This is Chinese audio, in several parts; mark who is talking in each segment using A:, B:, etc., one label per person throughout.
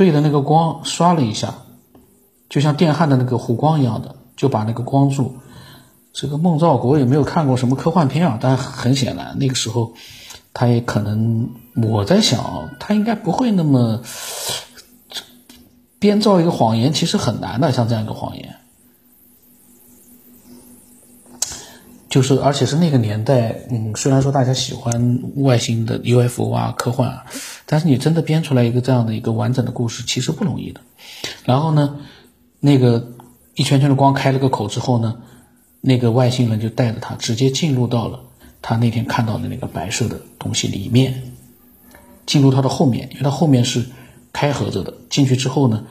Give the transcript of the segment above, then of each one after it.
A: 对着那个光刷了一下，就像电焊的那个弧光一样的，就把那个光柱。这个孟兆国也没有看过什么科幻片啊，但很显然那个时候，他也可能我在想，他应该不会那么编造一个谎言，其实很难的，像这样一个谎言。就是，而且是那个年代，嗯，虽然说大家喜欢外星的 UFO 啊、科幻啊，但是你真的编出来一个这样的一个完整的故事，其实不容易的。然后呢，那个一圈圈的光开了个口之后呢，那个外星人就带着他直接进入到了他那天看到的那个白色的东西里面，进入他的后面，因为他后面是开合着的。进去之后呢，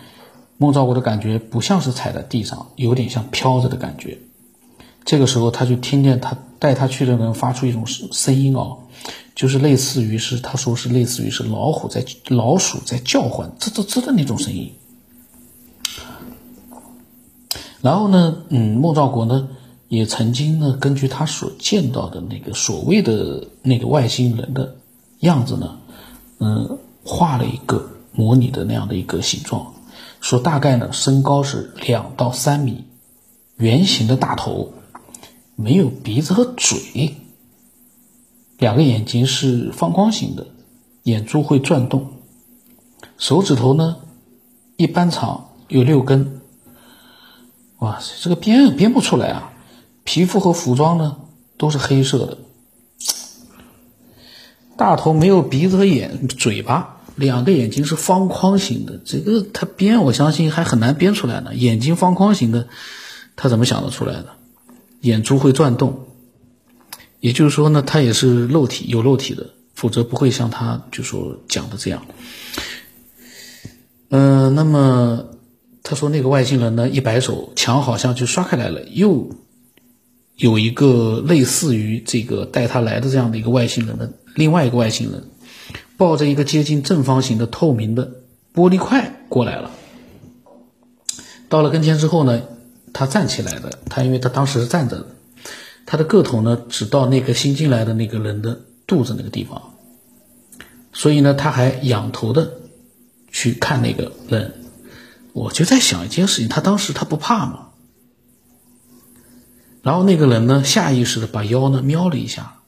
A: 孟兆国的感觉不像是踩在地上，有点像飘着的感觉。这个时候，他就听见他带他去的人发出一种声音哦，就是类似于是他说是类似于是老虎在老鼠在叫唤吱吱吱的那种声音。然后呢，嗯，孟兆国呢也曾经呢根据他所见到的那个所谓的那个外星人的样子呢，嗯，画了一个模拟的那样的一个形状，说大概呢身高是两到三米，圆形的大头。没有鼻子和嘴，两个眼睛是方框形的，眼珠会转动，手指头呢一般长，有六根。哇塞，这个编也编不出来啊！皮肤和服装呢都是黑色的，大头没有鼻子和眼嘴巴，两个眼睛是方框形的，这个他编我相信还很难编出来呢。眼睛方框形的，他怎么想得出来的？眼珠会转动，也就是说呢，他也是肉体有肉体的，否则不会像他就说讲的这样。嗯，那么他说那个外星人呢，一摆手，墙好像就刷开来了，又有一个类似于这个带他来的这样的一个外星人的另外一个外星人，抱着一个接近正方形的透明的玻璃块过来了。到了跟前之后呢？他站起来的，他因为他当时是站着的，他的个头呢只到那个新进来的那个人的肚子那个地方，所以呢他还仰头的去看那个人。我就在想一件事情，他当时他不怕吗？然后那个人呢下意识的把腰呢瞄了一下，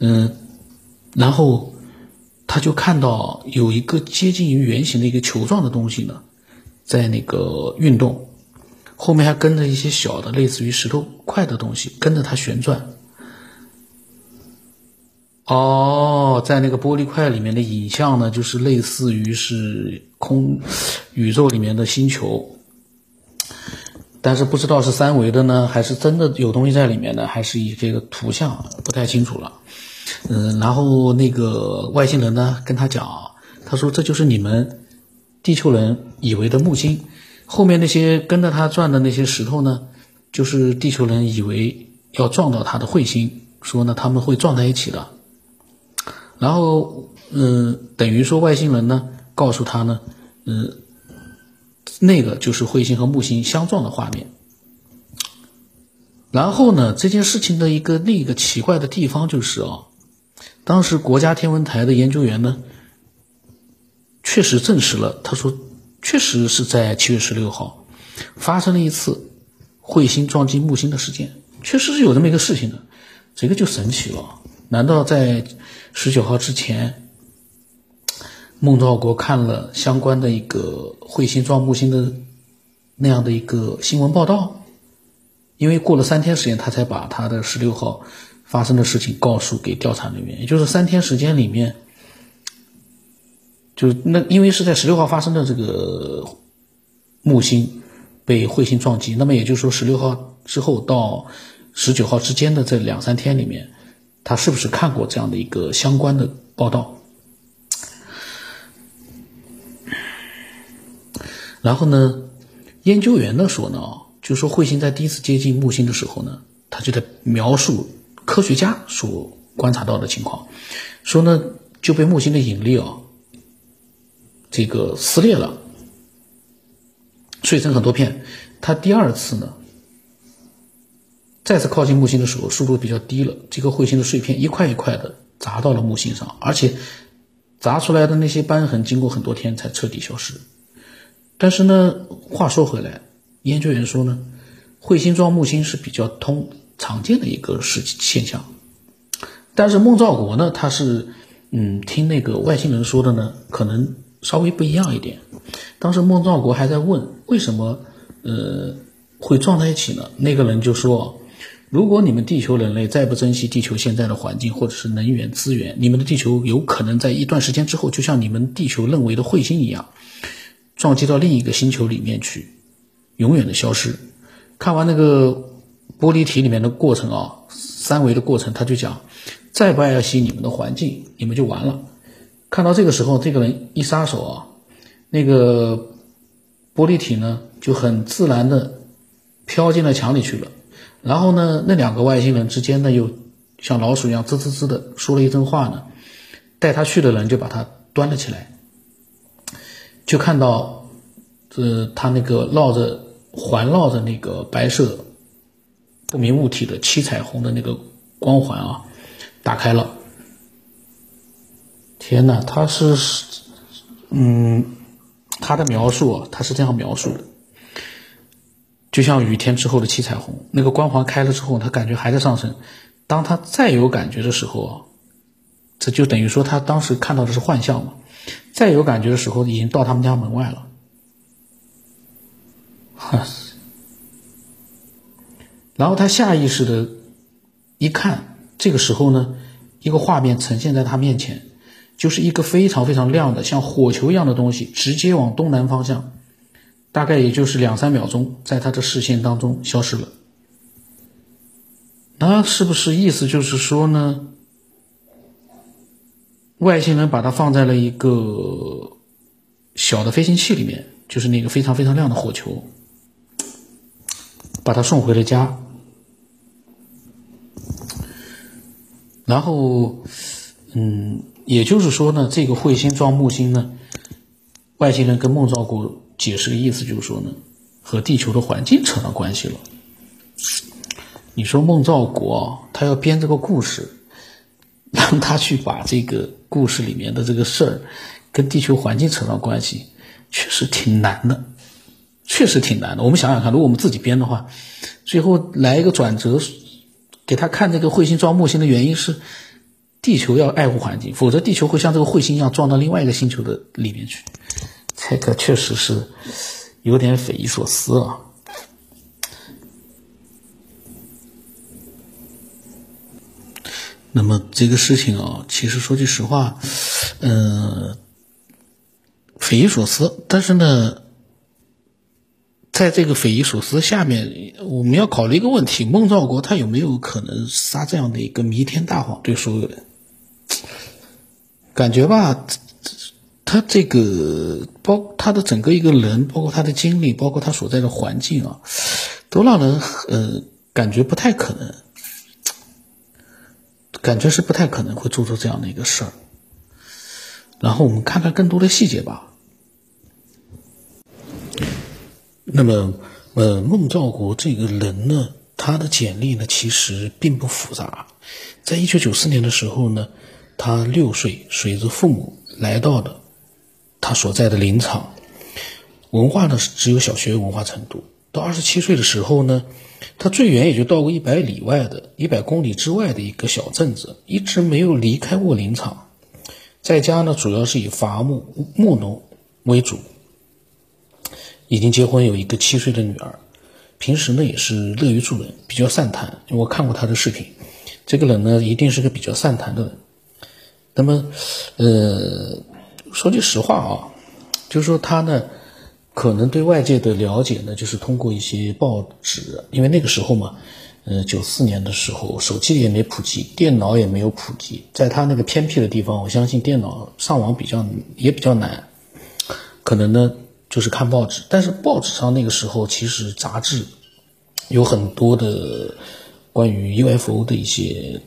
A: 嗯，然后他就看到有一个接近于圆形的一个球状的东西呢，在那个运动。后面还跟着一些小的，类似于石头块的东西，跟着它旋转。哦，在那个玻璃块里面的影像呢，就是类似于是空宇宙里面的星球，但是不知道是三维的呢，还是真的有东西在里面呢，还是以这个图像不太清楚了。嗯，然后那个外星人呢，跟他讲，他说这就是你们地球人以为的木星。后面那些跟着他转的那些石头呢，就是地球人以为要撞到他的彗星，说呢他们会撞在一起的。然后，嗯，等于说外星人呢告诉他呢，嗯，那个就是彗星和木星相撞的画面。然后呢，这件事情的一个另一个奇怪的地方就是啊，当时国家天文台的研究员呢，确实证实了，他说。确实是在七月十六号发生了一次彗星撞击木星的事件，确实是有这么一个事情的，这个就神奇了。难道在十九号之前，孟兆国看了相关的一个彗星撞木星的那样的一个新闻报道？因为过了三天时间，他才把他的十六号发生的事情告诉给调查人员，也就是三天时间里面。就那，因为是在十六号发生的这个木星被彗星撞击，那么也就是说，十六号之后到十九号之间的这两三天里面，他是不是看过这样的一个相关的报道？然后呢，研究员呢说呢，就说彗星在第一次接近木星的时候呢，他就在描述科学家所观察到的情况，说呢就被木星的引力啊。这个撕裂了，碎成很多片。它第二次呢，再次靠近木星的时候，速度比较低了。这个彗星的碎片一块一块的砸到了木星上，而且砸出来的那些斑痕，经过很多天才彻底消失。但是呢，话说回来，研究员说呢，彗星撞木星是比较通常见的一个事现象。但是孟兆国呢，他是嗯听那个外星人说的呢，可能稍微不一样一点。当时孟兆国还在问为什么呃会撞在一起呢？那个人就说。如果你们地球人类再不珍惜地球现在的环境或者是能源资源，你们的地球有可能在一段时间之后，就像你们地球认为的彗星一样，撞击到另一个星球里面去，永远的消失。看完那个玻璃体里面的过程啊，三维的过程，他就讲，再不爱惜你们的环境，你们就完了。看到这个时候，这个人一撒手啊，那个玻璃体呢就很自然的飘进了墙里去了。然后呢，那两个外星人之间呢，又像老鼠一样吱吱吱的说了一阵话呢。带他去的人就把他端了起来，就看到，呃，他那个绕着环绕着那个白色不明物体的七彩虹的那个光环啊，打开了。天哪，他是，嗯，他的描述啊，他是这样描述的。就像雨天之后的七彩虹，那个光环开了之后，他感觉还在上升。当他再有感觉的时候，这就等于说他当时看到的是幻象嘛。再有感觉的时候，已经到他们家门外了。哈，然后他下意识的一看，这个时候呢，一个画面呈现在他面前，就是一个非常非常亮的像火球一样的东西，直接往东南方向。大概也就是两三秒钟，在他的视线当中消失了。那是不是意思就是说呢？外星人把它放在了一个小的飞行器里面，就是那个非常非常亮的火球，把它送回了家。然后，嗯，也就是说呢，这个彗星撞木星呢，外星人跟孟兆国。解释的意思就是说呢，和地球的环境扯上关系了。你说孟兆国他要编这个故事，让他去把这个故事里面的这个事儿跟地球环境扯上关系，确实挺难的，确实挺难的。我们想想看，如果我们自己编的话，最后来一个转折，给他看这个彗星撞木星的原因是地球要爱护环境，否则地球会像这个彗星一样撞到另外一个星球的里面去。这个确实是有点匪夷所思啊。那么这个事情啊，其实说句实话，嗯，匪夷所思。但是呢，在这个匪夷所思下面，我们要考虑一个问题：孟兆国他有没有可能撒这样的一个弥天大谎对所有人？感觉吧。他这个包他的整个一个人，包括他的经历，包括他所在的环境啊，都让人呃感觉不太可能，感觉是不太可能会做出这样的一个事儿。然后我们看看更多的细节吧。那么，呃，孟兆国这个人呢，他的简历呢其实并不复杂。在一九九四年的时候呢，他六岁，随着父母来到的。他所在的林场，文化呢是只有小学文化程度。到二十七岁的时候呢，他最远也就到过一百里外的一百公里之外的一个小镇子，一直没有离开过林场。在家呢，主要是以伐木木农为主。已经结婚，有一个七岁的女儿。平时呢也是乐于助人，比较善谈。我看过他的视频，这个人呢一定是个比较善谈的人。那么，呃。说句实话啊，就是说他呢，可能对外界的了解呢，就是通过一些报纸，因为那个时候嘛，呃，九四年的时候，手机也没普及，电脑也没有普及，在他那个偏僻的地方，我相信电脑上网比较也比较难，可能呢就是看报纸，但是报纸上那个时候其实杂志有很多的关于 UFO 的一些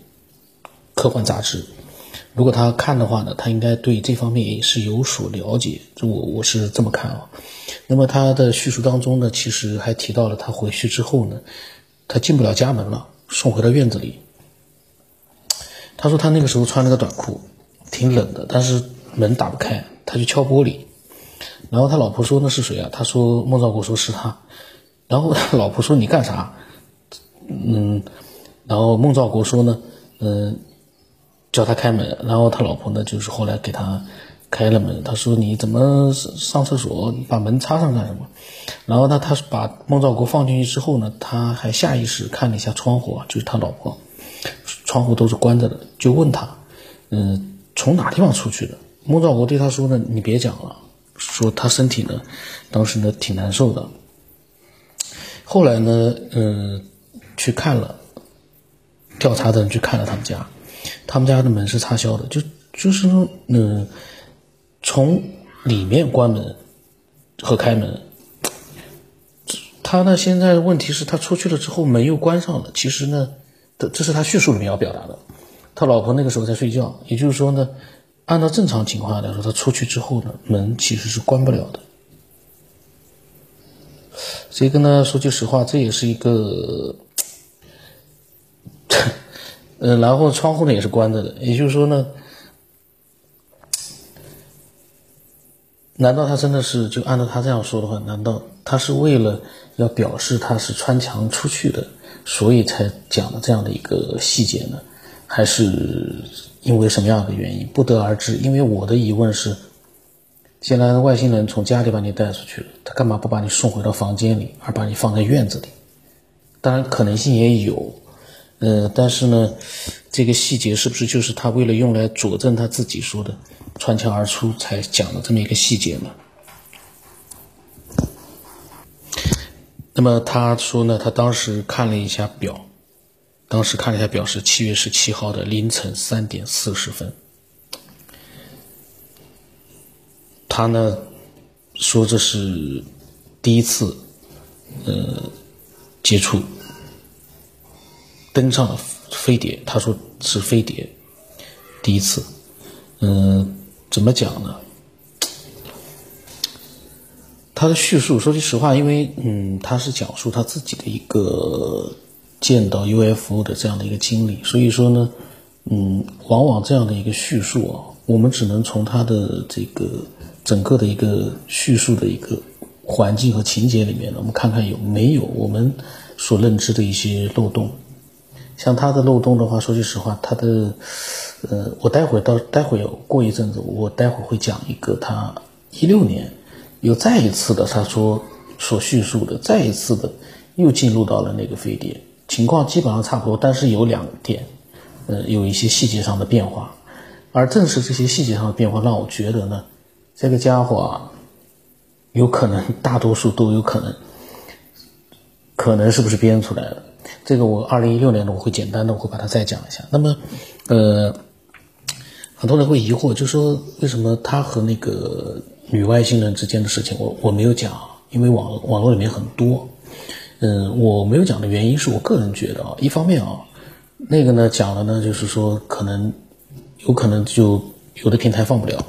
A: 科幻杂志。如果他看的话呢，他应该对这方面也是有所了解。就我我是这么看啊。那么他的叙述当中呢，其实还提到了他回去之后呢，他进不了家门了，送回到院子里。他说他那个时候穿了个短裤，挺冷的，但是门打不开，他就敲玻璃。然后他老婆说那是谁啊？他说孟兆国说是他。然后老婆说你干啥？嗯，然后孟兆国说呢，嗯，叫他开门。然后他老婆呢，就是后来给他开了门。他说你怎么上厕所你把门插上干什么？然后呢，他把孟兆国放进去之后呢，他还下意识看了一下窗户，就是他老婆，窗户都是关着的，就问他，嗯，从哪地方出去的？孟兆国对他说呢，你别讲了。说他身体呢，当时呢挺难受的。后来呢，嗯，去看了，调查的人去看了他们家，他们家的门是插销的，就就是说，嗯，从里面关门和开门，他呢现在问题是他出去了之后门又关上了。其实呢，这这是他叙述里面要表达的。他老婆那个时候在睡觉，也就是说呢。按照正常情况来说，他出去之后呢，门其实是关不了的。这个呢，说句实话，这也是一个，嗯，然后窗户呢也是关着的。也就是说呢，难道他真的是就按照他这样说的话，难道他是为了要表示他是穿墙出去的，所以才讲的这样的一个细节呢？还是？因为什么样的原因不得而知。因为我的疑问是，既然外星人从家里把你带出去了，他干嘛不把你送回到房间里，而把你放在院子里？当然可能性也有，呃，但是呢，这个细节是不是就是他为了用来佐证他自己说的穿墙而出才讲的这么一个细节呢？那么他说呢，他当时看了一下表。当时看了一下表，是七月十七号的凌晨三点四十分。他呢说这是第一次，呃，接触登上了飞碟。他说是飞碟，第一次。嗯，怎么讲呢？他的叙述，说句实话，因为嗯，他是讲述他自己的一个。见到 UFO 的这样的一个经历，所以说呢，嗯，往往这样的一个叙述啊，我们只能从他的这个整个的一个叙述的一个环境和情节里面呢，我们看看有没有我们所认知的一些漏洞。像他的漏洞的话，说句实话，他的，呃，我待会到待会过一阵子，我待会会讲一个他一六年又再一次的他说所叙述的，再一次的又进入到了那个飞碟。情况基本上差不多，但是有两点，呃，有一些细节上的变化，而正是这些细节上的变化，让我觉得呢，这个家伙啊，有可能大多数都有可能，可能是不是编出来的？这个我二零一六年的我会简单的我会把它再讲一下。那么，呃，很多人会疑惑，就说为什么他和那个女外星人之间的事情，我我没有讲，因为网网络里面很多。嗯，我没有讲的原因是我个人觉得啊，一方面啊，那个呢讲了呢，就是说可能有可能就有的平台放不了。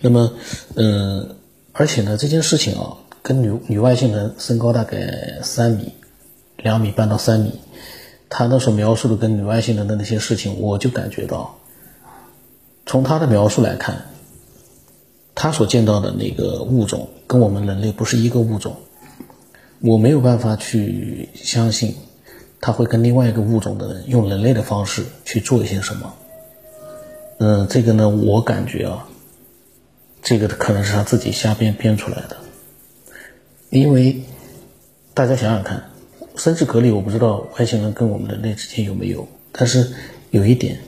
A: 那么，嗯，而且呢，这件事情啊，跟女女外星人身高大概三米、两米半到三米，他那所描述的跟女外星人的那些事情，我就感觉到，从他的描述来看，他所见到的那个物种跟我们人类不是一个物种。我没有办法去相信，他会跟另外一个物种的人用人类的方式去做一些什么。嗯，这个呢，我感觉啊，这个可能是他自己瞎编编出来的。因为大家想想看，生殖隔离，我不知道外星人跟我们人类之间有没有，但是有一点，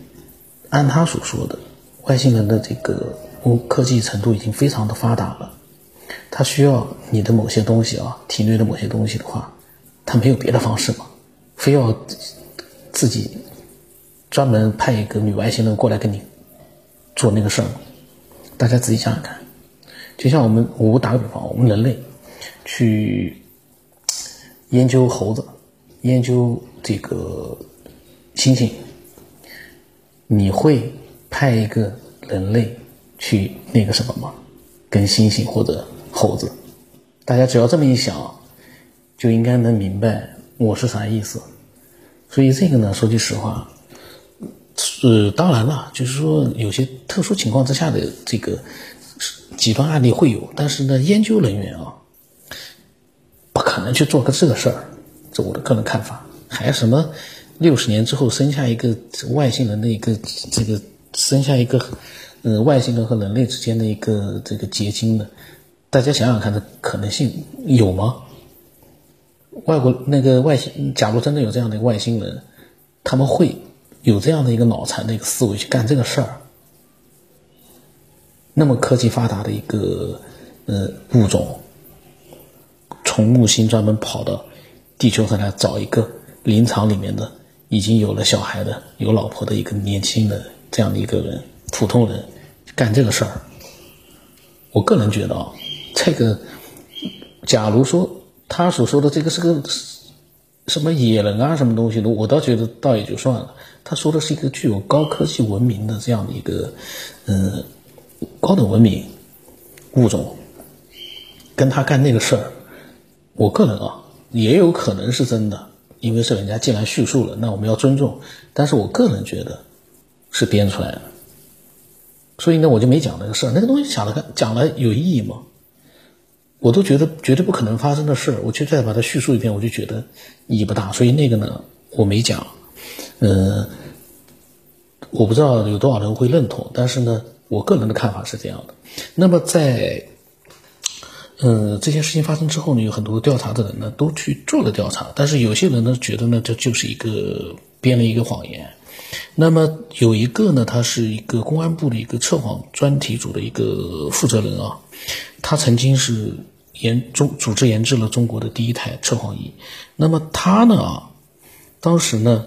A: 按他所说的，外星人的这个科技程度已经非常的发达了。他需要你的某些东西啊，体内的某些东西的话，他没有别的方式吗？非要自己专门派一个女外星人过来跟你做那个事儿吗？大家仔细想想看，就像我们，我打个比方，我们人类去研究猴子，研究这个猩猩，你会派一个人类去那个什么吗？跟猩猩或者？猴子，大家只要这么一想，就应该能明白我是啥意思。所以这个呢，说句实话，呃，当然了，就是说有些特殊情况之下的这个极端案例会有，但是呢，研究人员啊，不可能去做个这个事儿，这我的个人看法。还什么六十年之后生下一个外星人的一个这个生下一个呃外星人和人类之间的一个这个结晶呢？大家想想看，这可能性有吗？外国那个外星，假如真的有这样的外星人，他们会有这样的一个脑残的一个思维去干这个事儿？那么科技发达的一个呃物种，从木星专门跑到地球上来找一个林场里面的已经有了小孩的、有老婆的一个年轻的这样的一个人，普通人干这个事儿，我个人觉得啊，这个假如说。他所说的这个是个什么野人啊，什么东西的，我倒觉得倒也就算了。他说的是一个具有高科技文明的这样的一个，嗯，高等文明物种，跟他干那个事儿，我个人啊，也有可能是真的，因为是人家既然叙述了，那我们要尊重。但是我个人觉得是编出来的，所以呢，我就没讲那个事儿。那个东西讲了，讲了有意义吗？我都觉得绝对不可能发生的事儿，我去再把它叙述一遍，我就觉得意义不大。所以那个呢，我没讲。呃，我不知道有多少人会认同，但是呢，我个人的看法是这样的。那么在，呃，这件事情发生之后呢，有很多调查的人呢都去做了调查，但是有些人呢觉得呢这就是一个编了一个谎言。那么有一个呢，他是一个公安部的一个测谎专题组的一个负责人啊。他曾经是研中组织研制了中国的第一台测谎仪，那么他呢啊，当时呢，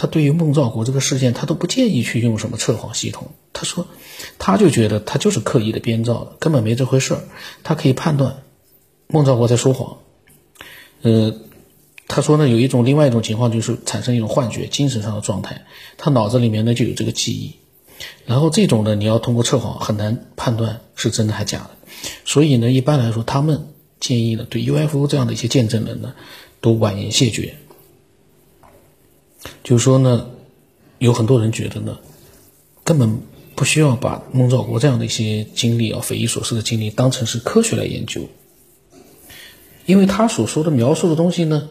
A: 他对于孟兆国这个事件，他都不建议去用什么测谎系统。他说，他就觉得他就是刻意的编造的，根本没这回事儿。他可以判断孟兆国在说谎。呃，他说呢，有一种另外一种情况就是产生一种幻觉，精神上的状态，他脑子里面呢就有这个记忆，然后这种呢，你要通过测谎很难判断是真的还假的。所以呢，一般来说，他们建议呢，对 UFO 这样的一些见证人呢，都婉言谢绝。就是说呢，有很多人觉得呢，根本不需要把孟兆国这样的一些经历啊，匪夷所思的经历当成是科学来研究，因为他所说的描述的东西呢，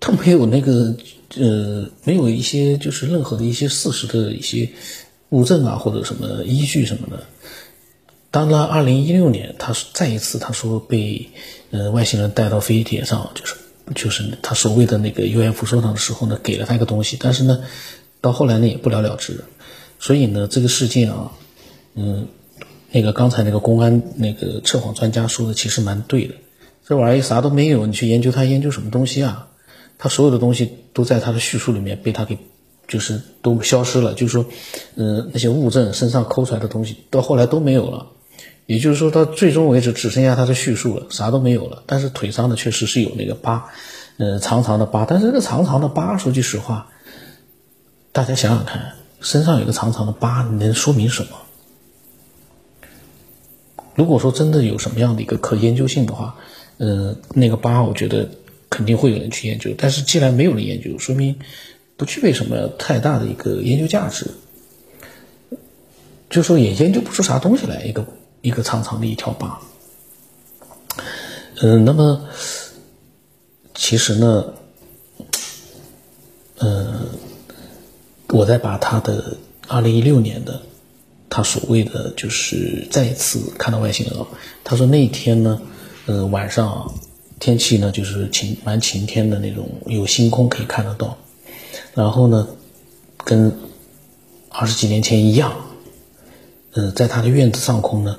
A: 他没有那个呃，没有一些就是任何的一些事实的一些物证啊，或者什么依据什么的。当然，二零一六年，他再一次他说被，呃，外星人带到飞碟上，就是就是他所谓的那个 UFO 收藏的时候呢，给了他一个东西，但是呢，到后来呢也不了了之，所以呢，这个事件啊，嗯，那个刚才那个公安那个测谎专家说的其实蛮对的，这玩意啥都没有，你去研究它研究什么东西啊？他所有的东西都在他的叙述里面被他给，就是都消失了，就是说，嗯，那些物证身上抠出来的东西到后来都没有了。也就是说，到最终为止只剩下他的叙述了，啥都没有了。但是腿上的，确实是有那个疤，呃，长长的疤。但是这个长长的疤，说句实话，大家想想看，身上有个长长的疤，能说明什么？如果说真的有什么样的一个可研究性的话，呃，那个疤，我觉得肯定会有人去研究。但是既然没有人研究，说明不具备什么太大的一个研究价值，就说也研究不出啥东西来，一个。一个长长的一条疤，嗯，那么其实呢，呃，我在把他的二零一六年的他所谓的就是再一次看到外星人，他说那一天呢，呃，晚上天气呢就是晴蛮晴天的那种，有星空可以看得到，然后呢，跟二十几年前一样，呃，在他的院子上空呢。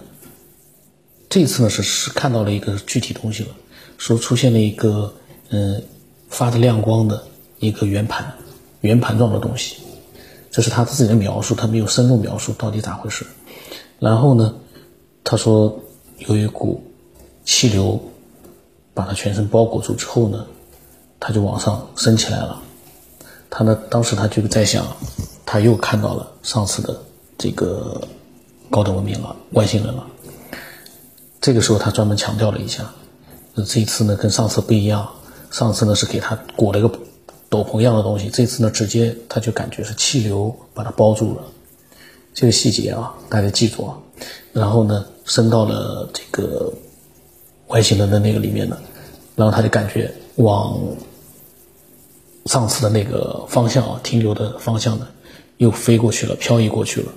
A: 这次呢是是看到了一个具体东西了，说出现了一个嗯发着亮光的一个圆盘，圆盘状的东西，这是他自己的描述，他没有深入描述到底咋回事。然后呢，他说有一股气流把他全身包裹住之后呢，他就往上升起来了。他呢当时他就在想，他又看到了上次的这个高等文明了，外星人了。这个时候他专门强调了一下，这一次呢跟上次不一样，上次呢是给他裹了一个斗篷一样的东西，这次呢，直接他就感觉是气流把它包住了。这个细节啊，大家记住啊。然后呢，升到了这个外星人的那个里面呢，然后他就感觉往上次的那个方向啊，停留的方向呢，又飞过去了，漂移过去了。